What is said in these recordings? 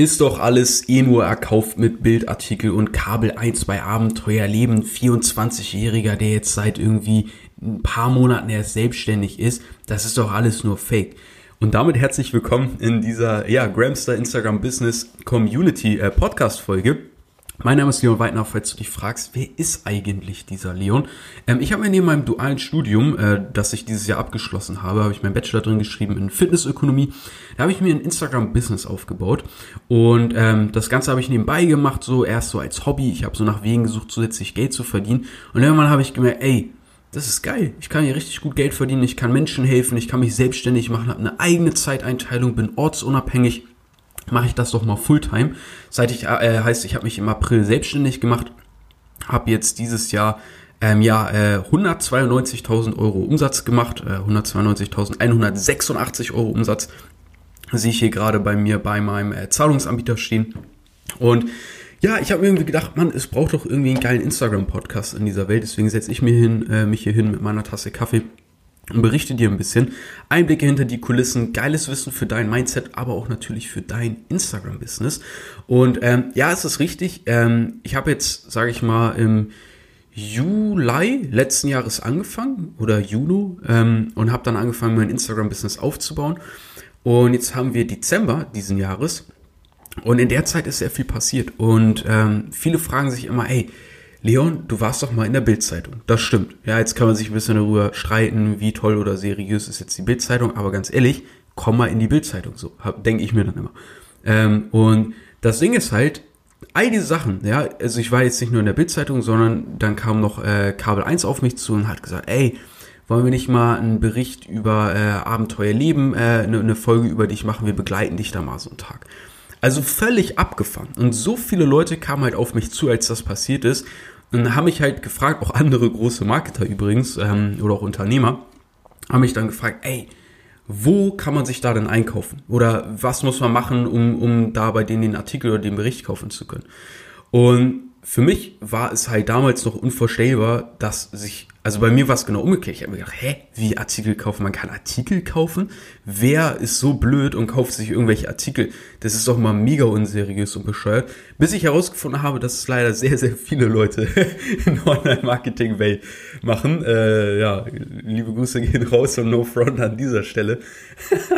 Ist doch alles eh nur erkauft mit Bildartikel und Kabel 1 bei Abenteuer Leben. 24-Jähriger, der jetzt seit irgendwie ein paar Monaten erst selbstständig ist. Das ist doch alles nur Fake. Und damit herzlich willkommen in dieser ja, Gramster Instagram Business Community äh, Podcast Folge. Mein Name ist Leon Weidner, falls du dich fragst, wer ist eigentlich dieser Leon? Ähm, ich habe mir neben meinem dualen Studium, äh, das ich dieses Jahr abgeschlossen habe, habe ich meinen Bachelor drin geschrieben in Fitnessökonomie. Da habe ich mir ein Instagram-Business aufgebaut und ähm, das Ganze habe ich nebenbei gemacht, so erst so als Hobby. Ich habe so nach Wegen gesucht, zusätzlich Geld zu verdienen und irgendwann habe ich gemerkt, ey, das ist geil. Ich kann hier richtig gut Geld verdienen, ich kann Menschen helfen, ich kann mich selbstständig machen, habe eine eigene Zeiteinteilung, bin ortsunabhängig mache ich das doch mal Fulltime. Seit ich, äh, heißt, ich habe mich im April selbstständig gemacht, habe jetzt dieses Jahr ähm, ja, äh, 192.000 Euro Umsatz gemacht, äh, 192.186 Euro Umsatz sehe ich hier gerade bei mir bei meinem äh, Zahlungsanbieter stehen. Und ja, ich habe mir irgendwie gedacht, man, es braucht doch irgendwie einen geilen Instagram-Podcast in dieser Welt. Deswegen setze ich mir hin, äh, mich hier hin mit meiner Tasse Kaffee berichte dir ein bisschen Einblicke hinter die Kulissen, geiles Wissen für dein Mindset, aber auch natürlich für dein Instagram-Business. Und ähm, ja, es ist richtig. Ähm, ich habe jetzt, sage ich mal, im Juli letzten Jahres angefangen oder Juni ähm, und habe dann angefangen, mein Instagram-Business aufzubauen. Und jetzt haben wir Dezember diesen Jahres und in der Zeit ist sehr viel passiert und ähm, viele fragen sich immer, ey, Leon, du warst doch mal in der Bildzeitung. Das stimmt. Ja, jetzt kann man sich ein bisschen darüber streiten, wie toll oder seriös ist jetzt die Bildzeitung, aber ganz ehrlich, komm mal in die Bildzeitung, so denke ich mir dann immer. Ähm, und das Ding ist halt, all diese Sachen, ja, also ich war jetzt nicht nur in der Bildzeitung, sondern dann kam noch äh, Kabel 1 auf mich zu und hat gesagt, ey, wollen wir nicht mal einen Bericht über äh, Abenteuerleben, äh, eine, eine Folge über dich machen, wir begleiten dich da mal so einen Tag. Also völlig abgefahren. Und so viele Leute kamen halt auf mich zu, als das passiert ist. Und haben mich halt gefragt, auch andere große Marketer übrigens, ähm, oder auch Unternehmer, haben mich dann gefragt, ey, wo kann man sich da denn einkaufen? Oder was muss man machen, um, um da bei denen den Artikel oder den Bericht kaufen zu können? Und für mich war es halt damals noch unvorstellbar, dass sich also bei mir war es genau umgekehrt. Ich habe mir gedacht, hä, wie Artikel kaufen? Man kann Artikel kaufen? Wer ist so blöd und kauft sich irgendwelche Artikel? Das ist doch mal mega unseriös und bescheuert. Bis ich herausgefunden habe, dass es leider sehr, sehr viele Leute in Online-Marketing-Welt machen. Äh, ja, liebe Grüße gehen raus und no front an dieser Stelle.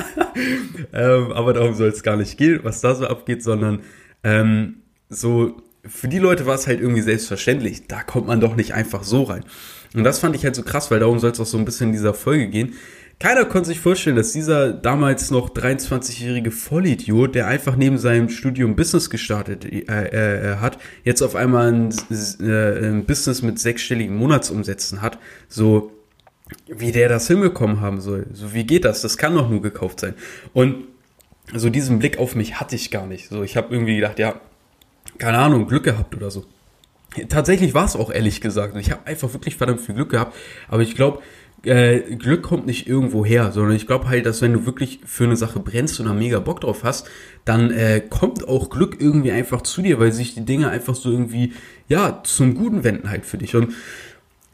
ähm, aber darum soll es gar nicht gehen, was da so abgeht, sondern ähm, so für die Leute war es halt irgendwie selbstverständlich. Da kommt man doch nicht einfach so rein. Und das fand ich halt so krass, weil darum soll es auch so ein bisschen in dieser Folge gehen. Keiner konnte sich vorstellen, dass dieser damals noch 23-jährige Vollidiot, der einfach neben seinem Studium Business gestartet äh, äh, hat, jetzt auf einmal ein, äh, ein Business mit sechsstelligen Monatsumsätzen hat. So, wie der das hinbekommen haben soll. So, wie geht das? Das kann doch nur gekauft sein. Und so diesen Blick auf mich hatte ich gar nicht. So, ich habe irgendwie gedacht, ja, keine Ahnung, Glück gehabt oder so. Tatsächlich war es auch ehrlich gesagt. Ich habe einfach wirklich verdammt viel Glück gehabt. Aber ich glaube, äh, Glück kommt nicht irgendwo her, sondern ich glaube halt, dass wenn du wirklich für eine Sache brennst und da mega Bock drauf hast, dann äh, kommt auch Glück irgendwie einfach zu dir, weil sich die Dinge einfach so irgendwie, ja, zum Guten wenden halt für dich. Und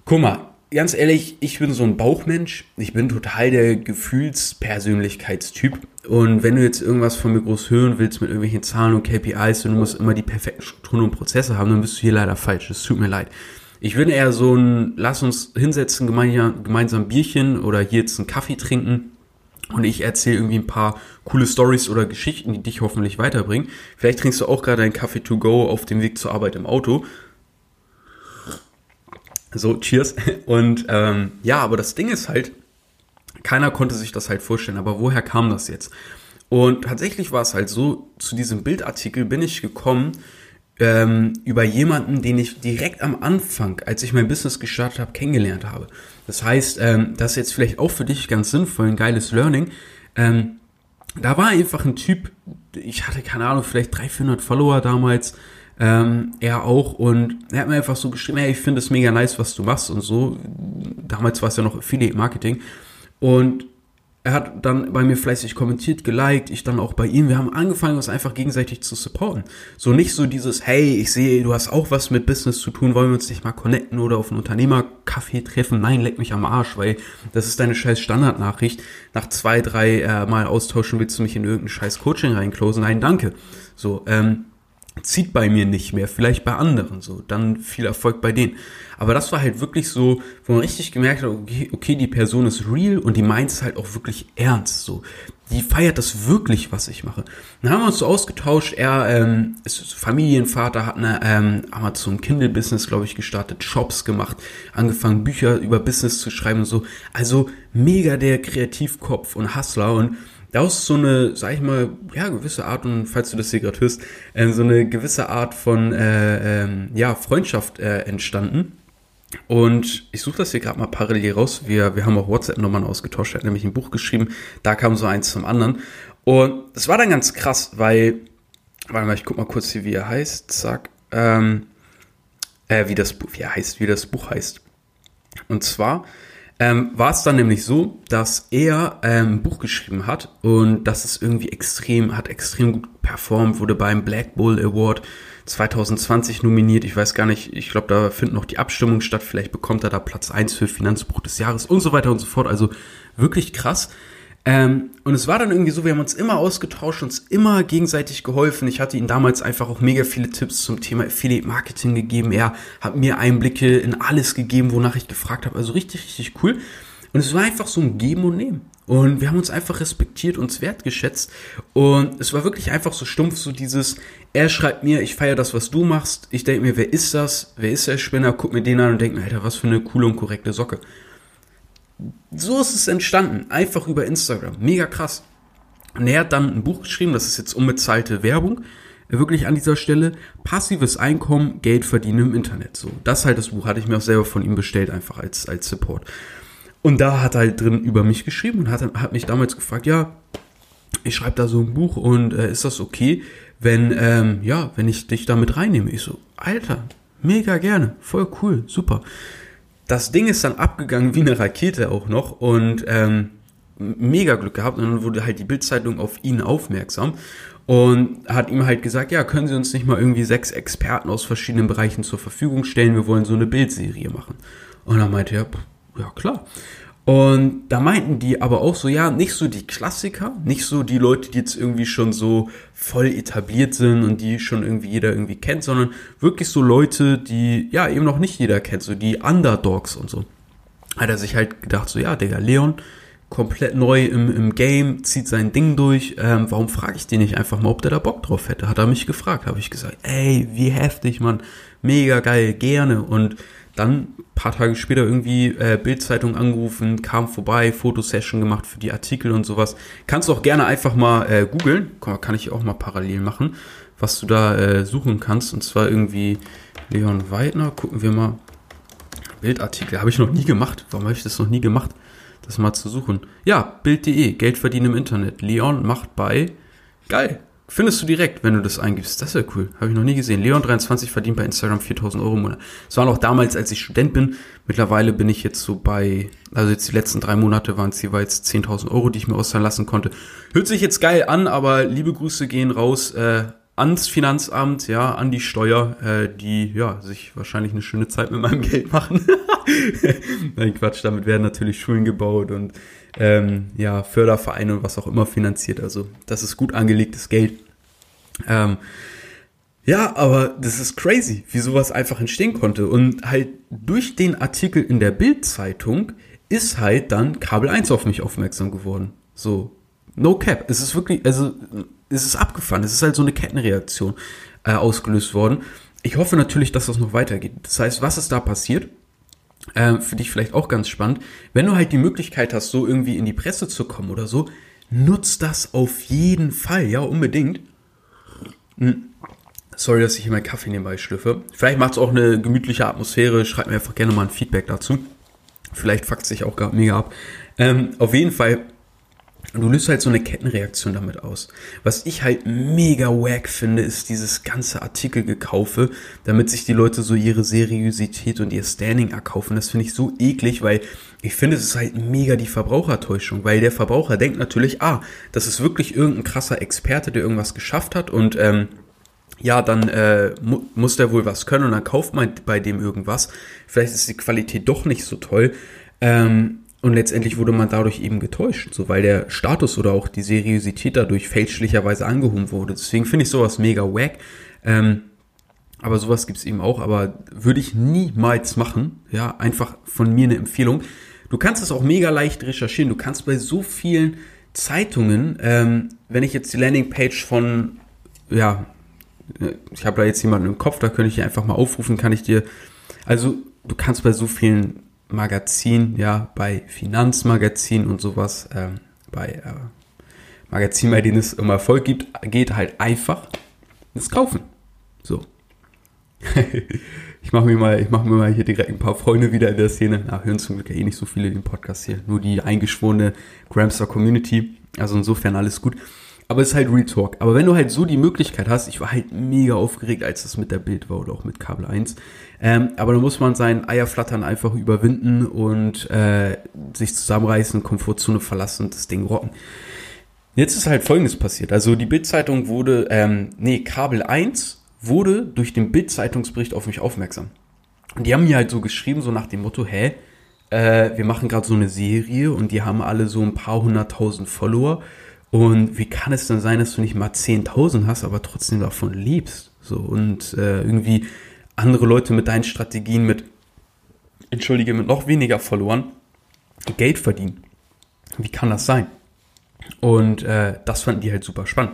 guck mal, ganz ehrlich, ich bin so ein Bauchmensch. Ich bin total der Gefühlspersönlichkeitstyp. Und wenn du jetzt irgendwas von mir groß hören willst mit irgendwelchen Zahlen und KPIs und du musst immer die perfekten Strukturen und Prozesse haben, dann bist du hier leider falsch. Es tut mir leid. Ich bin eher so ein, lass uns hinsetzen, gemeinsam, gemeinsam Bierchen oder hier jetzt einen Kaffee trinken und ich erzähle irgendwie ein paar coole Stories oder Geschichten, die dich hoffentlich weiterbringen. Vielleicht trinkst du auch gerade einen Kaffee to go auf dem Weg zur Arbeit im Auto so, cheers. Und ähm, ja, aber das Ding ist halt, keiner konnte sich das halt vorstellen. Aber woher kam das jetzt? Und tatsächlich war es halt so, zu diesem Bildartikel bin ich gekommen ähm, über jemanden, den ich direkt am Anfang, als ich mein Business gestartet habe, kennengelernt habe. Das heißt, ähm, das ist jetzt vielleicht auch für dich ganz sinnvoll, ein geiles Learning. Ähm, da war einfach ein Typ, ich hatte keine Ahnung, vielleicht 300, 400 Follower damals, ähm, er auch und er hat mir einfach so geschrieben, hey, ich finde es mega nice, was du machst und so. Damals war es ja noch Affiliate Marketing und er hat dann bei mir fleißig kommentiert, geliked, ich dann auch bei ihm. Wir haben angefangen, uns einfach gegenseitig zu supporten. So nicht so dieses, hey, ich sehe, du hast auch was mit Business zu tun, wollen wir uns nicht mal connecten oder auf einen Unternehmercafé treffen? Nein, leck mich am Arsch, weil das ist deine scheiß Standardnachricht. Nach zwei, drei äh, Mal austauschen willst du mich in irgendein scheiß Coaching reinklosen? Nein, danke. So, ähm, zieht bei mir nicht mehr, vielleicht bei anderen so, dann viel Erfolg bei denen. Aber das war halt wirklich so, wo man richtig gemerkt hat, okay, okay die Person ist real und die meint es halt auch wirklich ernst so. Die feiert das wirklich, was ich mache. Dann haben wir uns so ausgetauscht. Er ähm, ist Familienvater, hat eine ähm, Amazon Kindle Business, glaube ich, gestartet, Shops gemacht, angefangen Bücher über Business zu schreiben und so. Also mega der Kreativkopf und Hustler und daraus ist so eine, sag ich mal, ja, gewisse Art, und falls du das hier gerade hörst, äh, so eine gewisse Art von äh, ähm, ja, Freundschaft äh, entstanden. Und ich suche das hier gerade mal parallel raus. Wir, wir haben auch WhatsApp-Nummern ausgetauscht. Er hat nämlich ein Buch geschrieben. Da kam so eins zum anderen. Und es war dann ganz krass, weil, warte mal, ich guck mal kurz hier, wie er heißt. Zack. Ähm, äh, wie das Buch, wie er heißt, wie das Buch heißt. Und zwar ähm, war es dann nämlich so, dass er ähm, ein Buch geschrieben hat und das ist irgendwie extrem, hat extrem gut performt, wurde beim Black Bull Award 2020 nominiert. Ich weiß gar nicht, ich glaube, da findet noch die Abstimmung statt. Vielleicht bekommt er da Platz 1 für Finanzbuch des Jahres und so weiter und so fort. Also wirklich krass. Ähm, und es war dann irgendwie so, wir haben uns immer ausgetauscht, uns immer gegenseitig geholfen. Ich hatte ihm damals einfach auch mega viele Tipps zum Thema Affiliate Marketing gegeben. Er hat mir Einblicke in alles gegeben, wonach ich gefragt habe. Also richtig, richtig cool. Und es war einfach so ein Geben und Nehmen. Und wir haben uns einfach respektiert, uns wertgeschätzt. Und es war wirklich einfach so stumpf, so dieses, er schreibt mir, ich feiere das, was du machst. Ich denke mir, wer ist das? Wer ist der Spinner? Guck mir den an und denke mir, Alter, was für eine coole und korrekte Socke so ist es entstanden, einfach über Instagram. Mega krass. Und er hat dann ein Buch geschrieben, das ist jetzt unbezahlte Werbung, wirklich an dieser Stelle. Passives Einkommen, Geld verdienen im Internet. So, das halt das Buch, hatte ich mir auch selber von ihm bestellt, einfach als, als Support. Und da hat er halt drin über mich geschrieben und hat, hat mich damals gefragt, ja, ich schreibe da so ein Buch und äh, ist das okay, wenn, ähm, ja, wenn ich dich damit reinnehme? Ich so, Alter, mega gerne, voll cool, super das Ding ist dann abgegangen wie eine Rakete auch noch und ähm, mega Glück gehabt und dann wurde halt die Bildzeitung auf ihn aufmerksam und hat ihm halt gesagt, ja, können Sie uns nicht mal irgendwie sechs Experten aus verschiedenen Bereichen zur Verfügung stellen, wir wollen so eine Bildserie machen. Und dann meinte er, ja klar. Und da meinten die aber auch so, ja, nicht so die Klassiker, nicht so die Leute, die jetzt irgendwie schon so voll etabliert sind und die schon irgendwie jeder irgendwie kennt, sondern wirklich so Leute, die ja eben noch nicht jeder kennt, so die Underdogs und so. Hat er sich halt gedacht, so ja, Digga, Leon, komplett neu im, im Game, zieht sein Ding durch. Ähm, warum frage ich den nicht einfach mal, ob der da Bock drauf hätte? Hat er mich gefragt, habe ich gesagt, ey, wie heftig, Mann, mega geil, gerne. Und dann paar Tage später irgendwie äh, Bildzeitung angerufen, kam vorbei, Fotosession gemacht für die Artikel und sowas. Kannst du auch gerne einfach mal äh, googeln, kann ich auch mal parallel machen, was du da äh, suchen kannst. Und zwar irgendwie Leon Weidner, gucken wir mal. Bildartikel, habe ich noch nie gemacht. Warum habe ich das noch nie gemacht? Das mal zu suchen. Ja, Bild.de, Geld verdienen im Internet. Leon macht bei. Geil, Findest du direkt, wenn du das eingibst. Das ist ja cool. Habe ich noch nie gesehen. Leon23 verdient bei Instagram 4000 Euro im Monat. Das war noch damals, als ich Student bin. Mittlerweile bin ich jetzt so bei, also jetzt die letzten drei Monate waren es jeweils 10.000 Euro, die ich mir auszahlen lassen konnte. Hört sich jetzt geil an, aber liebe Grüße gehen raus äh, ans Finanzamt, ja, an die Steuer, äh, die ja sich wahrscheinlich eine schöne Zeit mit meinem Geld machen. Nein, Quatsch, damit werden natürlich Schulen gebaut und ähm, ja, Fördervereine und was auch immer finanziert. Also das ist gut angelegtes Geld. Ähm, ja, aber das ist crazy, wie sowas einfach entstehen konnte. Und halt durch den Artikel in der Bild-Zeitung ist halt dann Kabel 1 auf mich aufmerksam geworden. So, no cap. Es ist wirklich, also es ist abgefahren. Es ist halt so eine Kettenreaktion äh, ausgelöst worden. Ich hoffe natürlich, dass das noch weitergeht. Das heißt, was ist da passiert? Äh, für dich vielleicht auch ganz spannend, wenn du halt die Möglichkeit hast, so irgendwie in die Presse zu kommen oder so, nutzt das auf jeden Fall, ja, unbedingt. Hm. Sorry, dass ich hier meinen Kaffee nebenbei schlüffe. Vielleicht macht es auch eine gemütliche Atmosphäre. Schreibt mir einfach gerne mal ein Feedback dazu. Vielleicht fuckt sich auch gerade mega ab. Ähm, auf jeden Fall Und du löst halt so eine Kettenreaktion damit aus. Was ich halt mega wack finde, ist dieses ganze Artikelgekaufe, damit sich die Leute so ihre Seriosität und ihr Standing erkaufen. Das finde ich so eklig, weil ich finde, es ist halt mega die Verbrauchertäuschung, weil der Verbraucher denkt natürlich, ah, das ist wirklich irgendein krasser Experte, der irgendwas geschafft hat und ähm, ja, dann äh, mu muss der wohl was können und dann kauft man bei dem irgendwas. Vielleicht ist die Qualität doch nicht so toll. Ähm, und letztendlich wurde man dadurch eben getäuscht, so weil der Status oder auch die Seriosität dadurch fälschlicherweise angehoben wurde. Deswegen finde ich sowas mega wack. Ähm, aber sowas gibt's eben auch, aber würde ich niemals machen. Ja, einfach von mir eine Empfehlung. Du kannst es auch mega leicht recherchieren. Du kannst bei so vielen Zeitungen, ähm, wenn ich jetzt die Landingpage von, ja, ich habe da jetzt jemanden im Kopf, da könnte ich einfach mal aufrufen, kann ich dir, also du kannst bei so vielen Magazin, ja, bei Finanzmagazin und sowas, ähm, bei äh, Magazinen, bei denen es um Erfolg gibt, geht halt einfach das kaufen. So. ich mache mir mal, ich mache mir mal hier direkt ein paar Freunde wieder in der Szene. Na, hören zum Glück ja eh nicht so viele den Podcast hier. Nur die eingeschworene Gramstar Community. Also insofern alles gut. Aber es ist halt Real. Aber wenn du halt so die Möglichkeit hast, ich war halt mega aufgeregt, als das mit der Bild war oder auch mit Kabel 1. Ähm, aber da muss man sein Eierflattern einfach überwinden und äh, sich zusammenreißen, Komfortzone verlassen und das Ding rocken. Jetzt ist halt folgendes passiert. Also die Bildzeitung wurde, ähm, nee, Kabel 1 wurde durch den Bild-Zeitungsbericht auf mich aufmerksam. Und die haben mir halt so geschrieben, so nach dem Motto, hä, äh, wir machen gerade so eine Serie und die haben alle so ein paar hunderttausend Follower und wie kann es denn sein, dass du nicht mal 10.000 hast, aber trotzdem davon liebst? So und äh, irgendwie andere Leute mit deinen Strategien mit, entschuldige, mit noch weniger Followern Geld verdienen. Wie kann das sein? Und äh, das fanden die halt super spannend.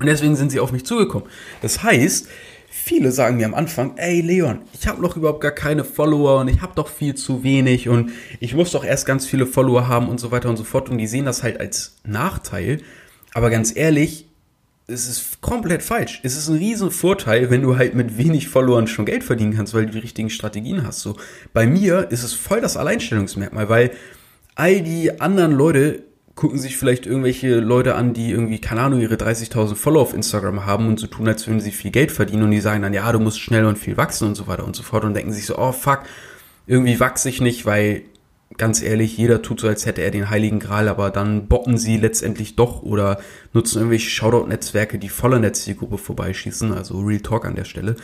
Und deswegen sind sie auf mich zugekommen. Das heißt, viele sagen mir am Anfang, ey Leon, ich habe noch überhaupt gar keine Follower und ich habe doch viel zu wenig und ich muss doch erst ganz viele Follower haben und so weiter und so fort. Und die sehen das halt als Nachteil. Aber ganz ehrlich, es ist komplett falsch. Es ist ein riesen Vorteil, wenn du halt mit wenig Followern schon Geld verdienen kannst, weil du die richtigen Strategien hast. So, bei mir ist es voll das Alleinstellungsmerkmal, weil all die anderen Leute gucken sich vielleicht irgendwelche Leute an, die irgendwie, keine Ahnung, ihre 30.000 Follower auf Instagram haben und so tun, als würden sie viel Geld verdienen und die sagen dann, ja, du musst schnell und viel wachsen und so weiter und so fort und denken sich so, oh fuck, irgendwie wachse ich nicht, weil ganz ehrlich, jeder tut so, als hätte er den heiligen Gral, aber dann botten sie letztendlich doch oder nutzen irgendwelche Shoutout-Netzwerke, die voller Netzzielgruppe vorbeischießen, also Real Talk an der Stelle.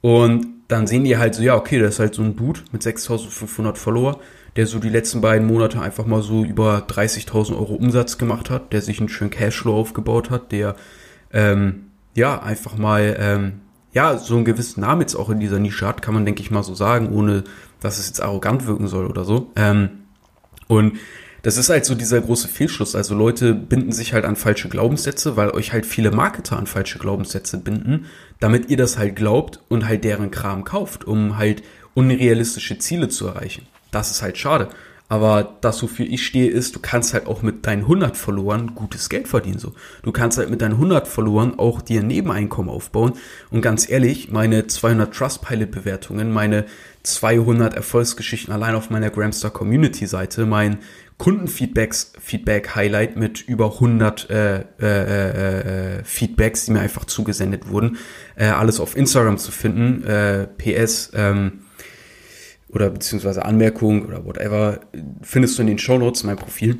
Und dann sehen die halt so, ja, okay, das ist halt so ein Dude mit 6500 Follower, der so die letzten beiden Monate einfach mal so über 30.000 Euro Umsatz gemacht hat, der sich einen schönen Cashflow aufgebaut hat, der ähm, ja einfach mal ähm, ja so einen gewissen Namen jetzt auch in dieser Nische hat, kann man denke ich mal so sagen, ohne dass es jetzt arrogant wirken soll oder so. Ähm, und das ist halt so dieser große Fehlschluss. Also Leute binden sich halt an falsche Glaubenssätze, weil euch halt viele Marketer an falsche Glaubenssätze binden, damit ihr das halt glaubt und halt deren Kram kauft, um halt unrealistische Ziele zu erreichen. Das ist halt schade. Aber das, wofür ich stehe, ist, du kannst halt auch mit deinen 100 Followern gutes Geld verdienen. So, Du kannst halt mit deinen 100 Followern auch dir ein Nebeneinkommen aufbauen. Und ganz ehrlich, meine 200 Trustpilot-Bewertungen, meine 200 Erfolgsgeschichten allein auf meiner Gramstar Community Seite, mein Kundenfeedbacks Feedback Highlight mit über 100 äh, äh, äh, äh, Feedbacks, die mir einfach zugesendet wurden, äh, alles auf Instagram zu finden. Äh, PS ähm, oder beziehungsweise Anmerkung oder whatever, findest du in den Shownotes mein Profil.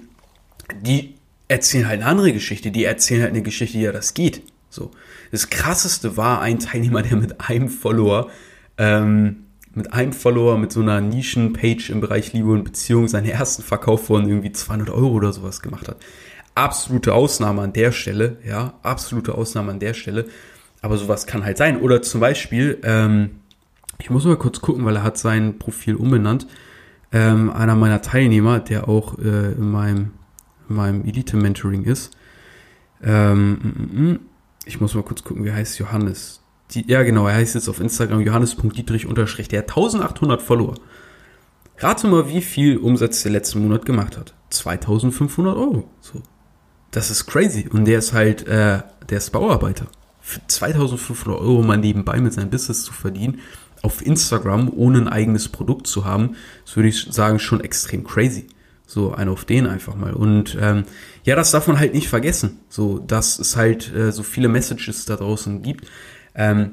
Die erzählen halt eine andere Geschichte. Die erzählen halt eine Geschichte, ja, das geht. So. Das krasseste war ein Teilnehmer, der mit einem Follower, ähm, mit einem Follower, mit so einer Nischen-Page im Bereich Liebe und Beziehung seinen ersten Verkauf von irgendwie 200 Euro oder sowas gemacht hat. Absolute Ausnahme an der Stelle, ja, absolute Ausnahme an der Stelle. Aber sowas kann halt sein. Oder zum Beispiel, ähm, ich muss mal kurz gucken, weil er hat sein Profil umbenannt. Ähm, einer meiner Teilnehmer, der auch äh, in meinem, in meinem Elite-Mentoring ist. Ähm, mm, mm, mm. ich muss mal kurz gucken, wie heißt Johannes? Die, ja, genau, er heißt jetzt auf Instagram johannes.dietrich. Der hat 1800 Follower. Rate mal, wie viel Umsatz der letzten Monat gemacht hat. 2500 Euro. So. Das ist crazy. Und der ist halt, äh, der ist Bauarbeiter. Für 2500 Euro mal nebenbei mit seinem Business zu verdienen, auf Instagram, ohne ein eigenes Produkt zu haben, das würde ich sagen, schon extrem crazy. So, ein auf den einfach mal. Und ähm, ja, das darf man halt nicht vergessen. So, dass es halt äh, so viele Messages da draußen gibt. Ähm,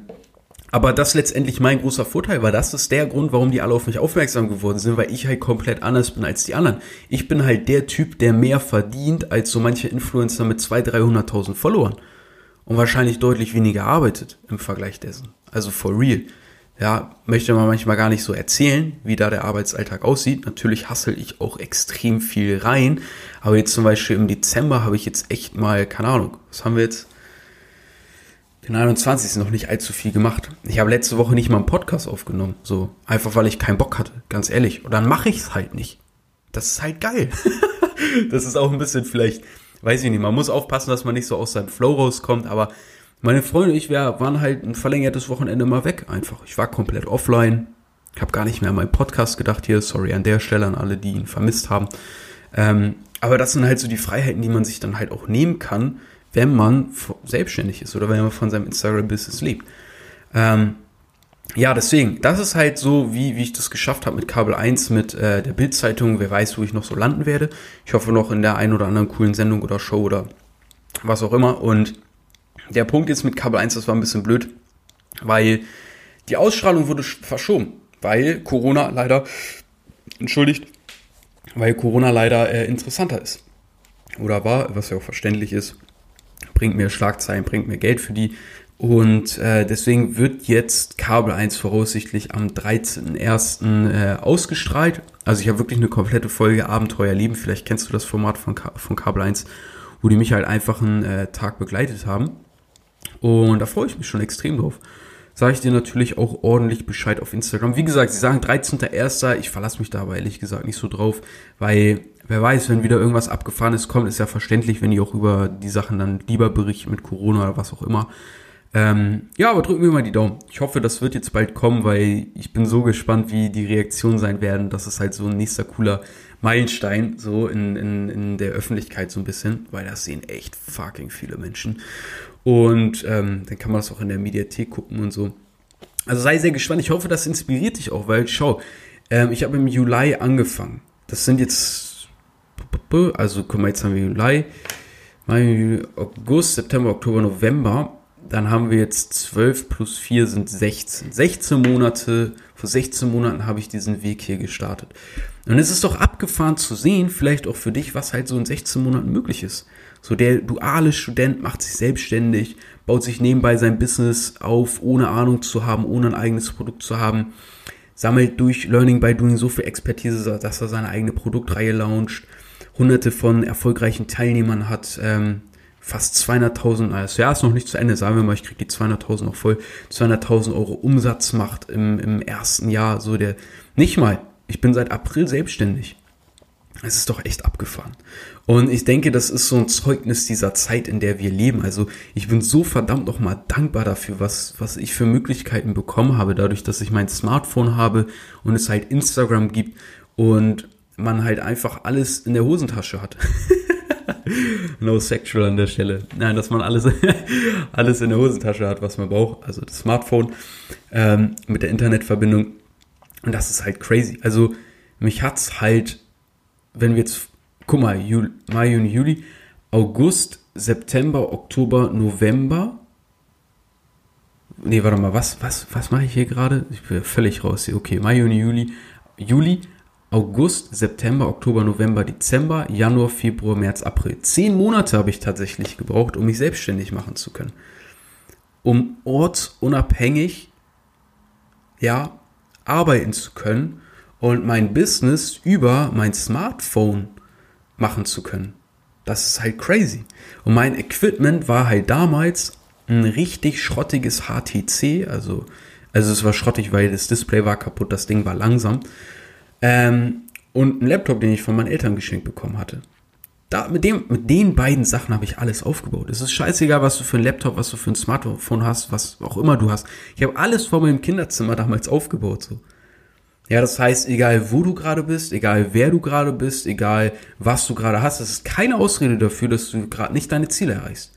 aber das letztendlich mein großer Vorteil war. Das ist der Grund, warum die alle auf mich aufmerksam geworden sind, weil ich halt komplett anders bin als die anderen. Ich bin halt der Typ, der mehr verdient als so manche Influencer mit 200.000, 300.000 Followern. Und wahrscheinlich deutlich weniger arbeitet im Vergleich dessen. Also for real ja, möchte man manchmal gar nicht so erzählen, wie da der Arbeitsalltag aussieht. Natürlich hassel ich auch extrem viel rein. Aber jetzt zum Beispiel im Dezember habe ich jetzt echt mal, keine Ahnung, was haben wir jetzt? Den 21. noch nicht allzu viel gemacht. Ich habe letzte Woche nicht mal einen Podcast aufgenommen. So, einfach weil ich keinen Bock hatte, ganz ehrlich. Und dann mache ich es halt nicht. Das ist halt geil. das ist auch ein bisschen vielleicht, weiß ich nicht, man muss aufpassen, dass man nicht so aus seinem Flow rauskommt, aber meine Freunde und ich wir waren halt ein verlängertes Wochenende mal weg einfach. Ich war komplett offline. Ich habe gar nicht mehr an meinen Podcast gedacht hier. Sorry an der Stelle an alle, die ihn vermisst haben. Ähm, aber das sind halt so die Freiheiten, die man sich dann halt auch nehmen kann, wenn man selbstständig ist oder wenn man von seinem Instagram-Business lebt. Ähm, ja, deswegen, das ist halt so, wie, wie ich das geschafft habe mit Kabel 1, mit äh, der Bildzeitung. Wer weiß, wo ich noch so landen werde. Ich hoffe noch in der einen oder anderen coolen Sendung oder Show oder was auch immer. Und der Punkt jetzt mit Kabel 1, das war ein bisschen blöd, weil die Ausstrahlung wurde verschoben, weil Corona leider, entschuldigt, weil Corona leider äh, interessanter ist. Oder war, was ja auch verständlich ist, bringt mir Schlagzeilen, bringt mir Geld für die. Und äh, deswegen wird jetzt Kabel 1 voraussichtlich am 13.01. Äh, ausgestrahlt. Also ich habe wirklich eine komplette Folge Abenteuer Leben. Vielleicht kennst du das Format von, Ka von Kabel 1, wo die mich halt einfach einen äh, Tag begleitet haben. Und da freue ich mich schon extrem drauf. Sage ich dir natürlich auch ordentlich Bescheid auf Instagram. Wie gesagt, sie sagen 13.01. Ich verlasse mich da aber ehrlich gesagt nicht so drauf, weil wer weiß, wenn wieder irgendwas Abgefahrenes kommt, ist ja verständlich, wenn die auch über die Sachen dann lieber berichten mit Corona oder was auch immer. Ähm, ja, aber drücken wir mal die Daumen. Ich hoffe, das wird jetzt bald kommen, weil ich bin so gespannt, wie die Reaktionen sein werden. Das ist halt so ein nächster cooler Meilenstein, so in, in, in der Öffentlichkeit so ein bisschen, weil das sehen echt fucking viele Menschen. Und ähm, dann kann man das auch in der Mediathek gucken und so. Also sei sehr gespannt. Ich hoffe, das inspiriert dich auch, weil schau, ähm, ich habe im Juli angefangen. Das sind jetzt, also guck mal, jetzt haben wir Juli, Mai, August, September, Oktober, November. Dann haben wir jetzt 12 plus 4 sind 16. 16 Monate, vor 16 Monaten habe ich diesen Weg hier gestartet. Und es ist doch abgefahren zu sehen, vielleicht auch für dich, was halt so in 16 Monaten möglich ist. So der duale Student macht sich selbstständig, baut sich nebenbei sein Business auf, ohne Ahnung zu haben, ohne ein eigenes Produkt zu haben, sammelt durch Learning by Doing so viel Expertise, dass er seine eigene Produktreihe launcht, hunderte von erfolgreichen Teilnehmern hat, ähm, fast 200.000, also ja, ist noch nicht zu Ende, sagen wir mal, ich kriege die 200.000 noch voll, 200.000 Euro Umsatz macht im, im ersten Jahr, so der, nicht mal, ich bin seit April selbstständig. Es ist doch echt abgefahren. Und ich denke, das ist so ein Zeugnis dieser Zeit, in der wir leben. Also ich bin so verdammt nochmal dankbar dafür, was, was ich für Möglichkeiten bekommen habe, dadurch, dass ich mein Smartphone habe und es halt Instagram gibt und man halt einfach alles in der Hosentasche hat. no sexual an der Stelle. Nein, dass man alles, alles in der Hosentasche hat, was man braucht. Also das Smartphone ähm, mit der Internetverbindung. Und das ist halt crazy. Also mich hat's halt, wenn wir jetzt guck mal, Juli, Mai, Juni, Juli, August, September, Oktober, November. Nee, warte mal, was, was, was mache ich hier gerade? Ich bin völlig raus hier. Okay, Mai, Juni, Juli, Juli, August, September, Oktober, November, Dezember, Januar, Februar, März, April. Zehn Monate habe ich tatsächlich gebraucht, um mich selbstständig machen zu können. Um ortsunabhängig, ja, arbeiten zu können und mein Business über mein Smartphone machen zu können. Das ist halt crazy. Und mein Equipment war halt damals ein richtig schrottiges HTC, also, also es war schrottig, weil das Display war kaputt, das Ding war langsam. Ähm, und ein Laptop, den ich von meinen Eltern geschenkt bekommen hatte. Da, mit, dem, mit den beiden Sachen habe ich alles aufgebaut. Es ist scheißegal, was du für ein Laptop, was du für ein Smartphone hast, was auch immer du hast. Ich habe alles vor meinem Kinderzimmer damals aufgebaut. So. Ja, das heißt, egal wo du gerade bist, egal wer du gerade bist, egal was du gerade hast, das ist keine Ausrede dafür, dass du gerade nicht deine Ziele erreichst.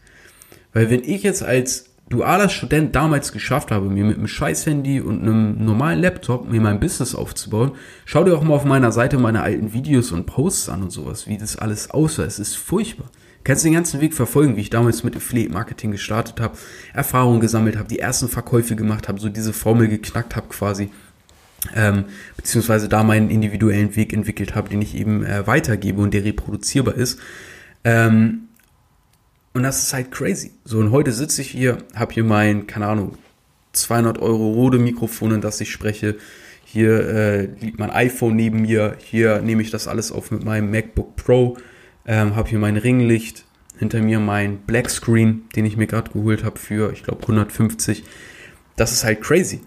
Weil wenn ich jetzt als dualer Student damals geschafft habe, mir mit einem Scheiß-Handy und einem normalen Laptop mir mein Business aufzubauen, schau dir auch mal auf meiner Seite meine alten Videos und Posts an und sowas, wie das alles aussah. Es ist furchtbar. Du kannst den ganzen Weg verfolgen, wie ich damals mit Affiliate Marketing gestartet habe, Erfahrungen gesammelt habe, die ersten Verkäufe gemacht habe, so diese Formel geknackt habe quasi. Ähm, beziehungsweise da meinen individuellen Weg entwickelt habe, den ich eben äh, weitergebe und der reproduzierbar ist. Ähm, und das ist halt crazy. So, und heute sitze ich hier, habe hier mein, keine Ahnung, 200 Euro Rode Mikrofon, in das ich spreche. Hier äh, liegt mein iPhone neben mir. Hier nehme ich das alles auf mit meinem MacBook Pro. Ähm, habe hier mein Ringlicht. Hinter mir mein Black Screen, den ich mir gerade geholt habe für, ich glaube, 150. Das ist halt crazy.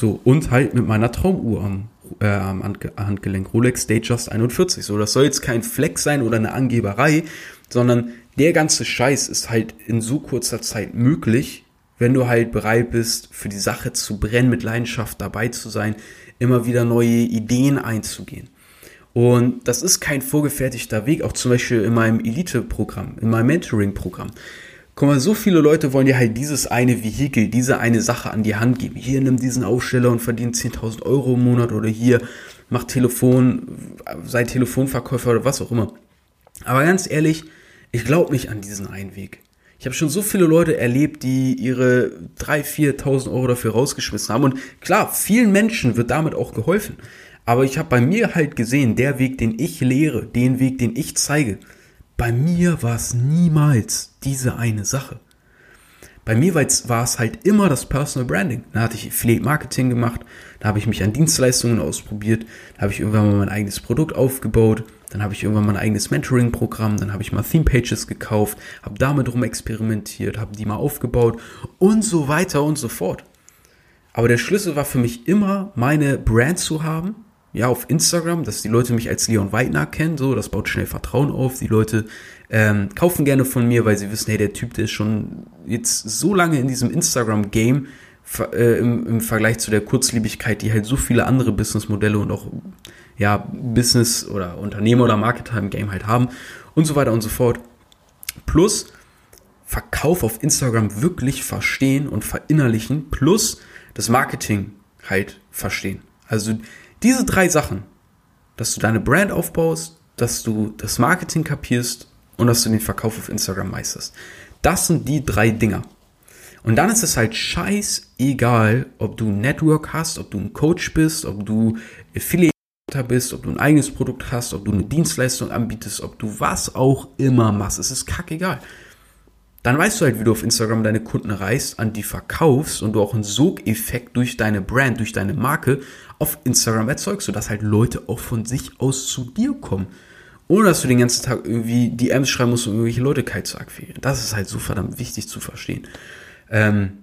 So, und halt mit meiner Traumuhr am, äh, am Handgelenk. Rolex Datejust 41. So, das soll jetzt kein Flex sein oder eine Angeberei, sondern der ganze Scheiß ist halt in so kurzer Zeit möglich, wenn du halt bereit bist, für die Sache zu brennen, mit Leidenschaft dabei zu sein, immer wieder neue Ideen einzugehen. Und das ist kein vorgefertigter Weg, auch zum Beispiel in meinem Elite-Programm, in meinem Mentoring-Programm. Guck mal, so viele Leute wollen dir halt dieses eine Vehikel, diese eine Sache an die Hand geben. Hier nimm diesen Aufsteller und verdien 10.000 Euro im Monat oder hier mach Telefon, sei Telefonverkäufer oder was auch immer. Aber ganz ehrlich, ich glaube nicht an diesen einen Weg. Ich habe schon so viele Leute erlebt, die ihre 3.000, 4.000 Euro dafür rausgeschmissen haben. Und klar, vielen Menschen wird damit auch geholfen. Aber ich habe bei mir halt gesehen, der Weg, den ich lehre, den Weg, den ich zeige, bei mir war es niemals diese eine Sache. Bei mir war es halt immer das Personal Branding. Da hatte ich Affiliate Marketing gemacht, da habe ich mich an Dienstleistungen ausprobiert, da habe ich irgendwann mal mein eigenes Produkt aufgebaut, dann habe ich irgendwann mal ein eigenes Mentoring-Programm, dann habe ich mal Theme-Pages gekauft, habe damit rum experimentiert, habe die mal aufgebaut und so weiter und so fort. Aber der Schlüssel war für mich immer, meine Brand zu haben, ja, auf Instagram, dass die Leute mich als Leon Weidner kennen, so, das baut schnell Vertrauen auf. Die Leute ähm, kaufen gerne von mir, weil sie wissen, hey, der Typ, der ist schon jetzt so lange in diesem Instagram-Game äh, im, im Vergleich zu der Kurzlebigkeit, die halt so viele andere Businessmodelle und auch ja, Business oder Unternehmer oder Marketer im Game halt haben und so weiter und so fort. Plus Verkauf auf Instagram wirklich verstehen und verinnerlichen, plus das Marketing halt verstehen. Also diese drei Sachen, dass du deine Brand aufbaust, dass du das Marketing kapierst und dass du den Verkauf auf Instagram meisterst. Das sind die drei Dinger. Und dann ist es halt scheißegal, ob du ein Network hast, ob du ein Coach bist, ob du Affiliate bist, ob du ein eigenes Produkt hast, ob du eine Dienstleistung anbietest, ob du was auch immer machst. Es ist kackegal. Dann weißt du halt, wie du auf Instagram deine Kunden erreichst, an die verkaufst und du auch einen Sogeffekt durch deine Brand, durch deine Marke auf Instagram erzeugst, sodass halt Leute auch von sich aus zu dir kommen. Ohne dass du den ganzen Tag irgendwie DMs schreiben musst, um irgendwelche Leute kalt zu akquirieren. Das ist halt so verdammt wichtig zu verstehen. Ähm,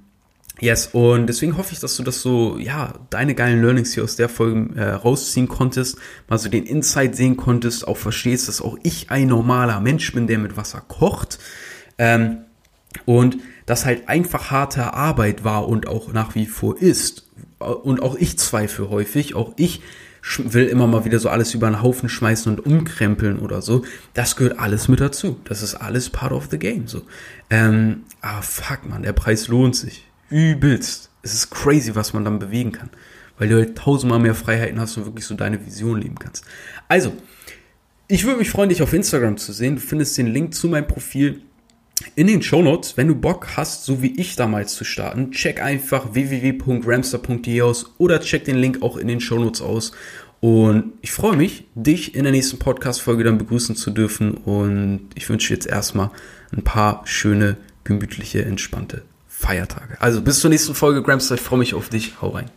Yes, und deswegen hoffe ich, dass du das so, ja, deine geilen Learnings hier aus der Folge äh, rausziehen konntest, mal so den Insight sehen konntest, auch verstehst, dass auch ich ein normaler Mensch bin, der mit Wasser kocht. Ähm, und das halt einfach harte Arbeit war und auch nach wie vor ist. Und auch ich zweifle häufig, auch ich will immer mal wieder so alles über den Haufen schmeißen und umkrempeln oder so. Das gehört alles mit dazu. Das ist alles part of the game. So. Ähm, ah, fuck, man, der Preis lohnt sich übelst. Es ist crazy, was man dann bewegen kann. Weil du halt tausendmal mehr Freiheiten hast und wirklich so deine Vision leben kannst. Also, ich würde mich freuen, dich auf Instagram zu sehen. Du findest den Link zu meinem Profil in den Show Notes. Wenn du Bock hast, so wie ich damals zu starten, check einfach www.ramster.de aus oder check den Link auch in den Show Notes aus. Und ich freue mich, dich in der nächsten Podcast-Folge dann begrüßen zu dürfen. Und ich wünsche jetzt erstmal ein paar schöne, gemütliche, entspannte Feiertage. Also bis zur nächsten Folge, Gramster. Ich freue mich auf dich. Hau rein.